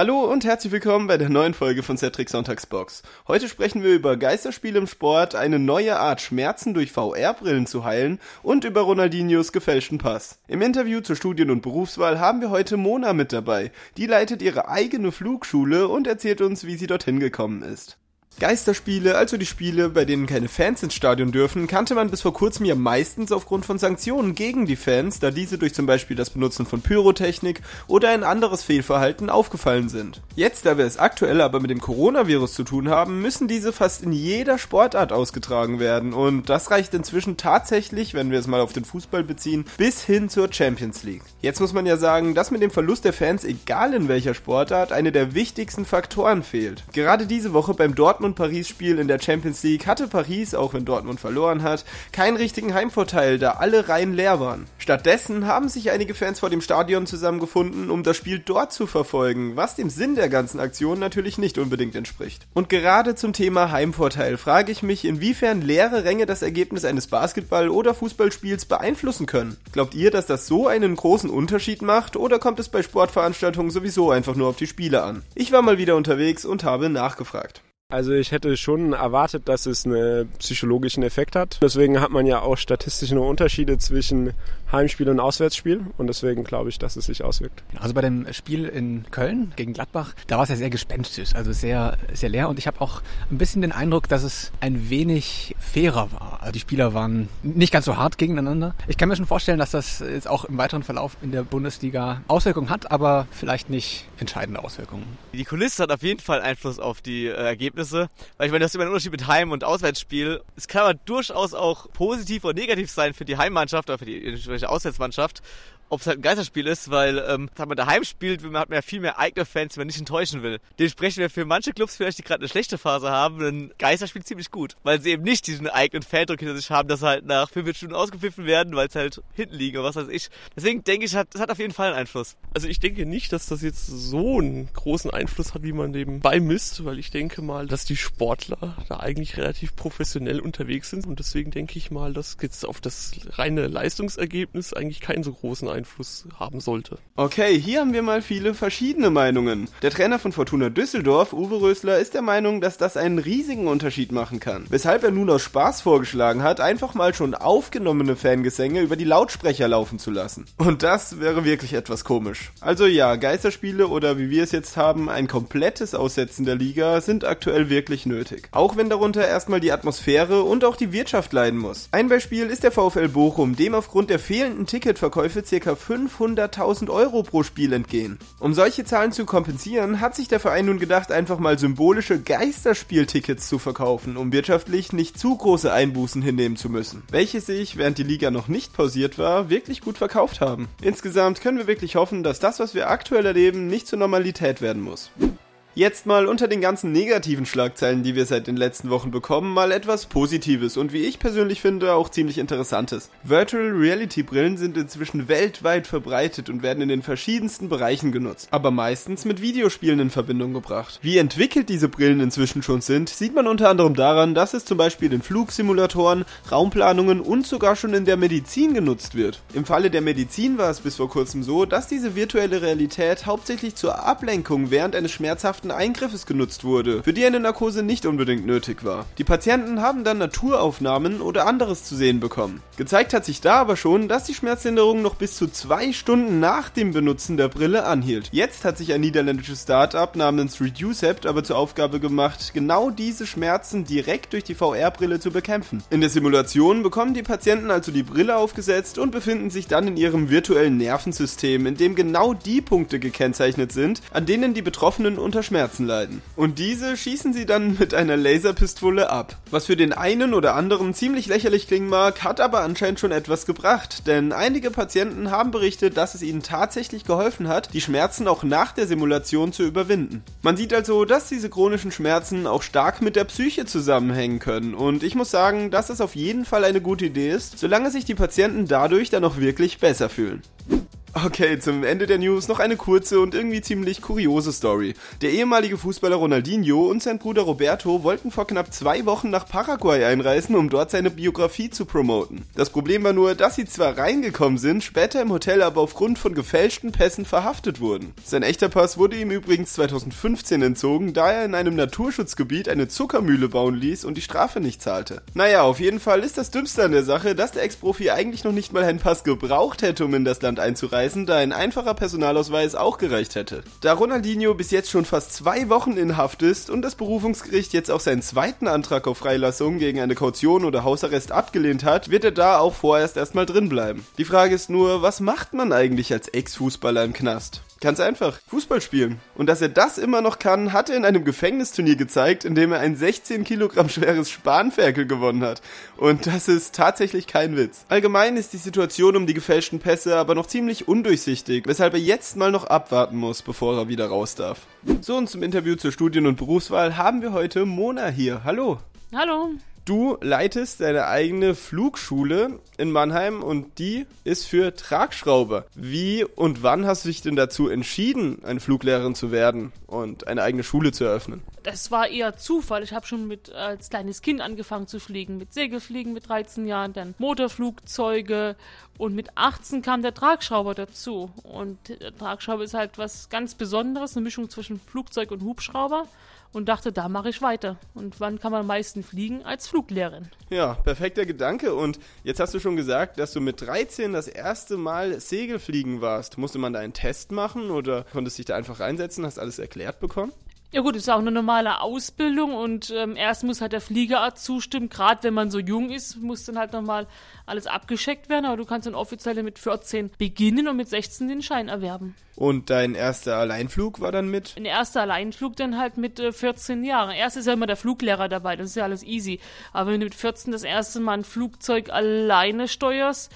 Hallo und herzlich willkommen bei der neuen Folge von Cedric Sonntagsbox. Heute sprechen wir über Geisterspiele im Sport, eine neue Art Schmerzen durch VR-Brillen zu heilen und über Ronaldinhos gefälschten Pass. Im Interview zur Studien- und Berufswahl haben wir heute Mona mit dabei. Die leitet ihre eigene Flugschule und erzählt uns, wie sie dorthin gekommen ist. Geisterspiele, also die Spiele, bei denen keine Fans ins Stadion dürfen, kannte man bis vor kurzem ja meistens aufgrund von Sanktionen gegen die Fans, da diese durch zum Beispiel das Benutzen von Pyrotechnik oder ein anderes Fehlverhalten aufgefallen sind. Jetzt, da wir es aktuell aber mit dem Coronavirus zu tun haben, müssen diese fast in jeder Sportart ausgetragen werden und das reicht inzwischen tatsächlich, wenn wir es mal auf den Fußball beziehen, bis hin zur Champions League. Jetzt muss man ja sagen, dass mit dem Verlust der Fans, egal in welcher Sportart, eine der wichtigsten Faktoren fehlt. Gerade diese Woche beim Dortmund Dortmund-Paris-Spiel in der Champions League hatte Paris, auch wenn Dortmund verloren hat, keinen richtigen Heimvorteil, da alle Reihen leer waren. Stattdessen haben sich einige Fans vor dem Stadion zusammengefunden, um das Spiel dort zu verfolgen, was dem Sinn der ganzen Aktion natürlich nicht unbedingt entspricht. Und gerade zum Thema Heimvorteil frage ich mich, inwiefern leere Ränge das Ergebnis eines Basketball- oder Fußballspiels beeinflussen können. Glaubt ihr, dass das so einen großen Unterschied macht oder kommt es bei Sportveranstaltungen sowieso einfach nur auf die Spiele an? Ich war mal wieder unterwegs und habe nachgefragt. Also ich hätte schon erwartet, dass es einen psychologischen Effekt hat. Deswegen hat man ja auch statistische Unterschiede zwischen Heimspiel und Auswärtsspiel und deswegen glaube ich, dass es sich auswirkt. Also bei dem Spiel in Köln gegen Gladbach, da war es ja sehr gespenstisch, also sehr, sehr leer und ich habe auch ein bisschen den Eindruck, dass es ein wenig fairer war. Also die Spieler waren nicht ganz so hart gegeneinander. Ich kann mir schon vorstellen, dass das jetzt auch im weiteren Verlauf in der Bundesliga Auswirkungen hat, aber vielleicht nicht entscheidende Auswirkungen. Die Kulisse hat auf jeden Fall Einfluss auf die äh, Ergebnisse Ergebnisse. Weil ich meine, das ist immer ein Unterschied mit Heim- und Auswärtsspiel. Es kann aber durchaus auch positiv oder negativ sein für die Heimmannschaft oder für die Auswärtsmannschaft ob es halt ein Geisterspiel ist, weil ähm, man daheim spielt, hat man ja viel mehr eigene Fans, die man nicht enttäuschen will. Dementsprechend wäre für manche Clubs vielleicht, die gerade eine schlechte Phase haben, ein Geisterspiel ziemlich gut, weil sie eben nicht diesen eigenen Fandruck hinter sich haben, dass halt nach 45 Stunden ausgepfiffen werden, weil es halt hinten liegen oder was weiß ich. Deswegen denke ich, das hat auf jeden Fall einen Einfluss. Also ich denke nicht, dass das jetzt so einen großen Einfluss hat, wie man dem beimisst, weil ich denke mal, dass die Sportler da eigentlich relativ professionell unterwegs sind und deswegen denke ich mal, dass jetzt auf das reine Leistungsergebnis eigentlich keinen so großen Einfluss Einfluss haben sollte. Okay, hier haben wir mal viele verschiedene Meinungen. Der Trainer von Fortuna Düsseldorf, Uwe Rösler, ist der Meinung, dass das einen riesigen Unterschied machen kann. Weshalb er nun aus Spaß vorgeschlagen hat, einfach mal schon aufgenommene Fangesänge über die Lautsprecher laufen zu lassen. Und das wäre wirklich etwas komisch. Also ja, Geisterspiele oder wie wir es jetzt haben, ein komplettes Aussetzen der Liga sind aktuell wirklich nötig. Auch wenn darunter erstmal die Atmosphäre und auch die Wirtschaft leiden muss. Ein Beispiel ist der VfL Bochum, dem aufgrund der fehlenden Ticketverkäufe ca ca. 500.000 Euro pro Spiel entgehen. Um solche Zahlen zu kompensieren, hat sich der Verein nun gedacht, einfach mal symbolische Geisterspieltickets zu verkaufen, um wirtschaftlich nicht zu große Einbußen hinnehmen zu müssen, welche sich, während die Liga noch nicht pausiert war, wirklich gut verkauft haben. Insgesamt können wir wirklich hoffen, dass das, was wir aktuell erleben, nicht zur Normalität werden muss. Jetzt mal unter den ganzen negativen Schlagzeilen, die wir seit den letzten Wochen bekommen, mal etwas Positives und wie ich persönlich finde, auch ziemlich Interessantes. Virtual Reality Brillen sind inzwischen weltweit verbreitet und werden in den verschiedensten Bereichen genutzt, aber meistens mit Videospielen in Verbindung gebracht. Wie entwickelt diese Brillen inzwischen schon sind, sieht man unter anderem daran, dass es zum Beispiel in Flugsimulatoren, Raumplanungen und sogar schon in der Medizin genutzt wird. Im Falle der Medizin war es bis vor kurzem so, dass diese virtuelle Realität hauptsächlich zur Ablenkung während eines schmerzhaften schmerzhaften Eingriffes genutzt wurde, für die eine Narkose nicht unbedingt nötig war. Die Patienten haben dann Naturaufnahmen oder anderes zu sehen bekommen. Gezeigt hat sich da aber schon, dass die Schmerzlinderung noch bis zu zwei Stunden nach dem Benutzen der Brille anhielt. Jetzt hat sich ein niederländisches Startup namens Reducept aber zur Aufgabe gemacht, genau diese Schmerzen direkt durch die VR-Brille zu bekämpfen. In der Simulation bekommen die Patienten also die Brille aufgesetzt und befinden sich dann in ihrem virtuellen Nervensystem, in dem genau die Punkte gekennzeichnet sind, an denen die Betroffenen unter Schmerzen leiden. Und diese schießen sie dann mit einer Laserpistole ab. Was für den einen oder anderen ziemlich lächerlich klingen mag, hat aber anscheinend schon etwas gebracht, denn einige Patienten haben berichtet, dass es ihnen tatsächlich geholfen hat, die Schmerzen auch nach der Simulation zu überwinden. Man sieht also, dass diese chronischen Schmerzen auch stark mit der Psyche zusammenhängen können und ich muss sagen, dass es auf jeden Fall eine gute Idee ist, solange sich die Patienten dadurch dann auch wirklich besser fühlen. Okay, zum Ende der News noch eine kurze und irgendwie ziemlich kuriose Story. Der ehemalige Fußballer Ronaldinho und sein Bruder Roberto wollten vor knapp zwei Wochen nach Paraguay einreisen, um dort seine Biografie zu promoten. Das Problem war nur, dass sie zwar reingekommen sind, später im Hotel aber aufgrund von gefälschten Pässen verhaftet wurden. Sein echter Pass wurde ihm übrigens 2015 entzogen, da er in einem Naturschutzgebiet eine Zuckermühle bauen ließ und die Strafe nicht zahlte. Naja, auf jeden Fall ist das Dümmste an der Sache, dass der Ex-Profi eigentlich noch nicht mal einen Pass gebraucht hätte, um in das Land einzureisen einzureisen, da ein einfacher Personalausweis auch gereicht hätte. Da Ronaldinho bis jetzt schon fast zwei Wochen in Haft ist und das Berufungsgericht jetzt auch seinen zweiten Antrag auf Freilassung gegen eine Kaution oder Hausarrest abgelehnt hat, wird er da auch vorerst erstmal drin bleiben. Die Frage ist nur, was macht man eigentlich als Ex-Fußballer im Knast? Ganz einfach, Fußball spielen. Und dass er das immer noch kann, hat er in einem Gefängnisturnier gezeigt, in dem er ein 16 Kilogramm schweres Spanferkel gewonnen hat. Und das ist tatsächlich kein Witz. Allgemein ist die Situation um die gefälschten Pässe aber noch ziemlich undurchsichtig, weshalb er jetzt mal noch abwarten muss, bevor er wieder raus darf. So, und zum Interview zur Studien- und Berufswahl haben wir heute Mona hier. Hallo. Hallo. Du leitest deine eigene Flugschule in Mannheim und die ist für Tragschrauber. Wie und wann hast du dich denn dazu entschieden, eine Fluglehrerin zu werden und eine eigene Schule zu eröffnen? Das war eher Zufall. Ich habe schon mit als kleines Kind angefangen zu fliegen, mit Segelfliegen mit 13 Jahren, dann Motorflugzeuge und mit 18 kam der Tragschrauber dazu. Und der Tragschrauber ist halt was ganz Besonderes, eine Mischung zwischen Flugzeug und Hubschrauber und dachte, da mache ich weiter. Und wann kann man am meisten fliegen? Als Fluglehrerin. Ja, perfekter Gedanke. Und jetzt hast du schon gesagt, dass du mit 13 das erste Mal Segelfliegen warst. Musste man da einen Test machen oder konntest dich da einfach reinsetzen? Hast alles erklärt bekommen? Ja gut, ist auch eine normale Ausbildung und ähm, erst muss halt der Fliegerarzt zustimmen. Gerade wenn man so jung ist, muss dann halt nochmal alles abgescheckt werden. Aber du kannst dann offiziell mit 14 beginnen und mit 16 den Schein erwerben. Und dein erster Alleinflug war dann mit? Ein erster Alleinflug dann halt mit äh, 14 Jahren. Erst ist ja immer der Fluglehrer dabei, das ist ja alles easy. Aber wenn du mit 14 das erste Mal ein Flugzeug alleine steuerst,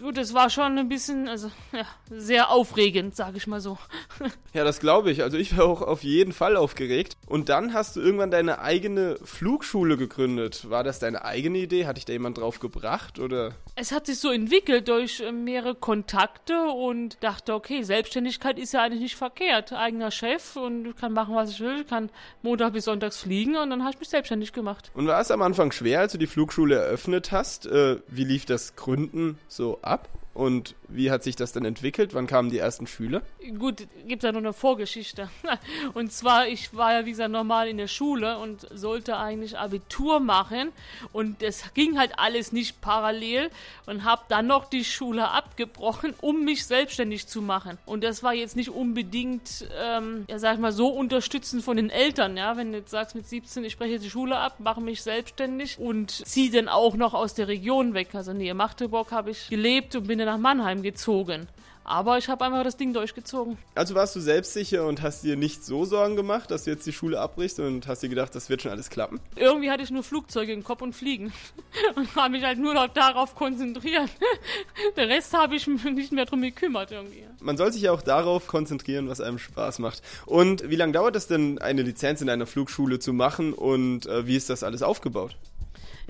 gut, das war schon ein bisschen, also ja, sehr aufregend, sag ich mal so. ja, das glaube ich. Also ich war auch auf jeden Fall aufgeregt. Und dann hast du irgendwann deine eigene Flugschule gegründet. War das deine eigene Idee? Hat dich da jemand drauf gebracht oder? Es hat sich so entwickelt durch äh, mehrere Kontakte und dachte, okay, Selbstständigkeit ist ja eigentlich nicht verkehrt. Eigener Chef und kann machen, was ich will, kann Montag bis Sonntags fliegen und dann habe ich mich selbstständig gemacht. Und war es am Anfang schwer, als du die Flugschule eröffnet hast? Äh, wie lief das Gründen so ab? Und wie hat sich das dann entwickelt? Wann kamen die ersten Schüler? Gut, gibt ja noch eine Vorgeschichte. Und zwar, ich war ja wie gesagt normal in der Schule und sollte eigentlich Abitur machen. Und es ging halt alles nicht parallel und habe dann noch die Schule abgebrochen, um mich selbstständig zu machen. Und das war jetzt nicht unbedingt, ähm, ja sag ich mal, so unterstützend von den Eltern. Ja, wenn du jetzt sagst mit 17, ich spreche die Schule ab, mache mich selbstständig und ziehe dann auch noch aus der Region weg. Also Nähe Magdeburg habe ich gelebt und bin dann nach Mannheim gezogen. Aber ich habe einfach das Ding durchgezogen. Also warst du selbstsicher und hast dir nicht so Sorgen gemacht, dass du jetzt die Schule abbrichst und hast dir gedacht, das wird schon alles klappen? Irgendwie hatte ich nur Flugzeuge im Kopf und Fliegen. Und habe mich halt nur noch darauf konzentriert. Der Rest habe ich mich nicht mehr drum gekümmert irgendwie. Man soll sich ja auch darauf konzentrieren, was einem Spaß macht. Und wie lange dauert es denn, eine Lizenz in einer Flugschule zu machen und äh, wie ist das alles aufgebaut?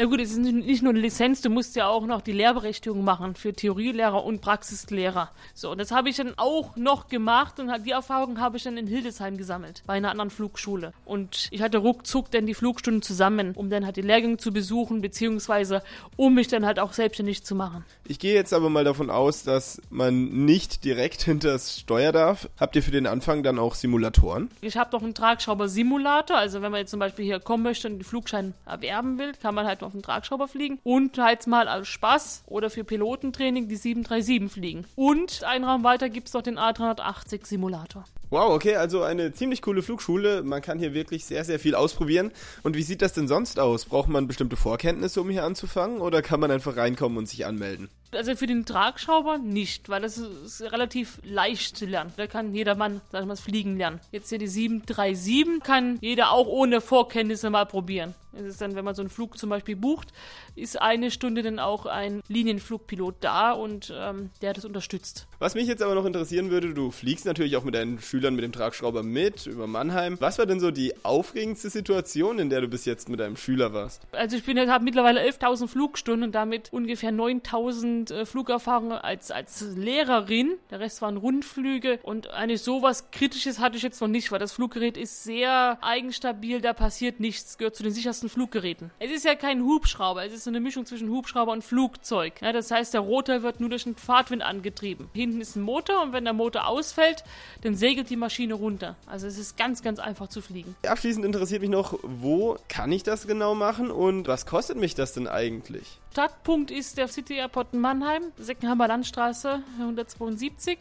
Ja gut, es ist nicht nur eine Lizenz, du musst ja auch noch die Lehrberechtigung machen für Theorielehrer und Praxislehrer. So, und das habe ich dann auch noch gemacht und die Erfahrung habe ich dann in Hildesheim gesammelt, bei einer anderen Flugschule. Und ich hatte ruckzuck dann die Flugstunden zusammen, um dann halt die Lehrgänge zu besuchen, beziehungsweise um mich dann halt auch selbstständig zu machen. Ich gehe jetzt aber mal davon aus, dass man nicht direkt hinter das Steuer darf. Habt ihr für den Anfang dann auch Simulatoren? Ich habe doch einen Tragschrauber-Simulator, also wenn man jetzt zum Beispiel hier kommen möchte und den Flugschein erwerben will, kann man halt auf den Tragschrauber fliegen und halt mal als Spaß oder für Pilotentraining die 737 fliegen. Und einen Raum weiter gibt es noch den A380 Simulator. Wow, okay, also eine ziemlich coole Flugschule. Man kann hier wirklich sehr, sehr viel ausprobieren. Und wie sieht das denn sonst aus? Braucht man bestimmte Vorkenntnisse, um hier anzufangen? Oder kann man einfach reinkommen und sich anmelden? Also für den Tragschrauber nicht, weil das ist relativ leicht zu lernen. Da kann jeder Mann, sag ich mal, das Fliegen lernen. Jetzt hier die 737 kann jeder auch ohne Vorkenntnisse mal probieren. Es ist dann, wenn man so einen Flug zum Beispiel bucht, ist eine Stunde dann auch ein Linienflugpilot da und ähm, der das unterstützt. Was mich jetzt aber noch interessieren würde, du fliegst natürlich auch mit deinen Schülern mit dem Tragschrauber mit über Mannheim. Was war denn so die aufregendste Situation, in der du bis jetzt mit deinem Schüler warst? Also ich bin habe mittlerweile 11.000 Flugstunden und damit ungefähr 9.000 äh, Flugerfahrungen als, als Lehrerin. Der Rest waren Rundflüge und eigentlich sowas Kritisches hatte ich jetzt noch nicht, weil das Fluggerät ist sehr eigenstabil, da passiert nichts, gehört zu den sichersten Fluggeräten. Es ist ja kein Hubschrauber, es ist so eine Mischung zwischen Hubschrauber und Flugzeug. Ja, das heißt, der Rotor wird nur durch einen Fahrtwind angetrieben. Hinten ist ein Motor und wenn der Motor ausfällt, dann segelt die Maschine runter. Also es ist ganz, ganz einfach zu fliegen. Abschließend interessiert mich noch, wo kann ich das genau machen und was kostet mich das denn eigentlich? Startpunkt ist der City Airport in Mannheim, Seckenheimer Landstraße 172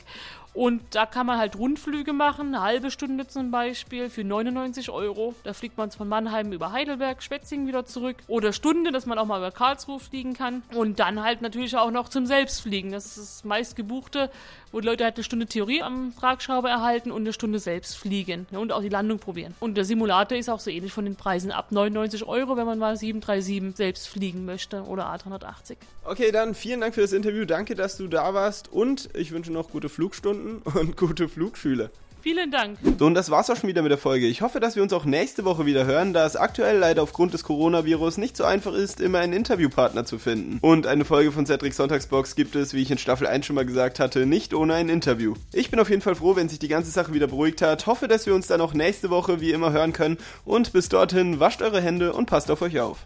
und da kann man halt Rundflüge machen, eine halbe Stunde zum Beispiel für 99 Euro. Da fliegt man von Mannheim über Heidelberg, Schwetzingen wieder zurück. Oder Stunde, dass man auch mal über Karlsruhe fliegen kann. Und dann halt natürlich auch noch zum Selbstfliegen. Das ist das meistgebuchte, wo die Leute halt eine Stunde Theorie am Tragschrauber erhalten und eine Stunde selbst fliegen. und auch die Landung probieren. Und der Simulator ist auch so ähnlich von den Preisen. Ab 99 Euro, wenn man mal 737 selbst fliegen möchte oder A380. Okay, dann vielen Dank für das Interview. Danke, dass du da warst. Und ich wünsche noch gute Flugstunden und gute Flugschüler. Vielen Dank. So, und das war's auch schon wieder mit der Folge. Ich hoffe, dass wir uns auch nächste Woche wieder hören, da es aktuell leider aufgrund des Coronavirus nicht so einfach ist, immer einen Interviewpartner zu finden. Und eine Folge von Cedric Sonntagsbox gibt es, wie ich in Staffel 1 schon mal gesagt hatte, nicht ohne ein Interview. Ich bin auf jeden Fall froh, wenn sich die ganze Sache wieder beruhigt hat. Hoffe, dass wir uns dann auch nächste Woche wie immer hören können. Und bis dorthin, wascht eure Hände und passt auf euch auf.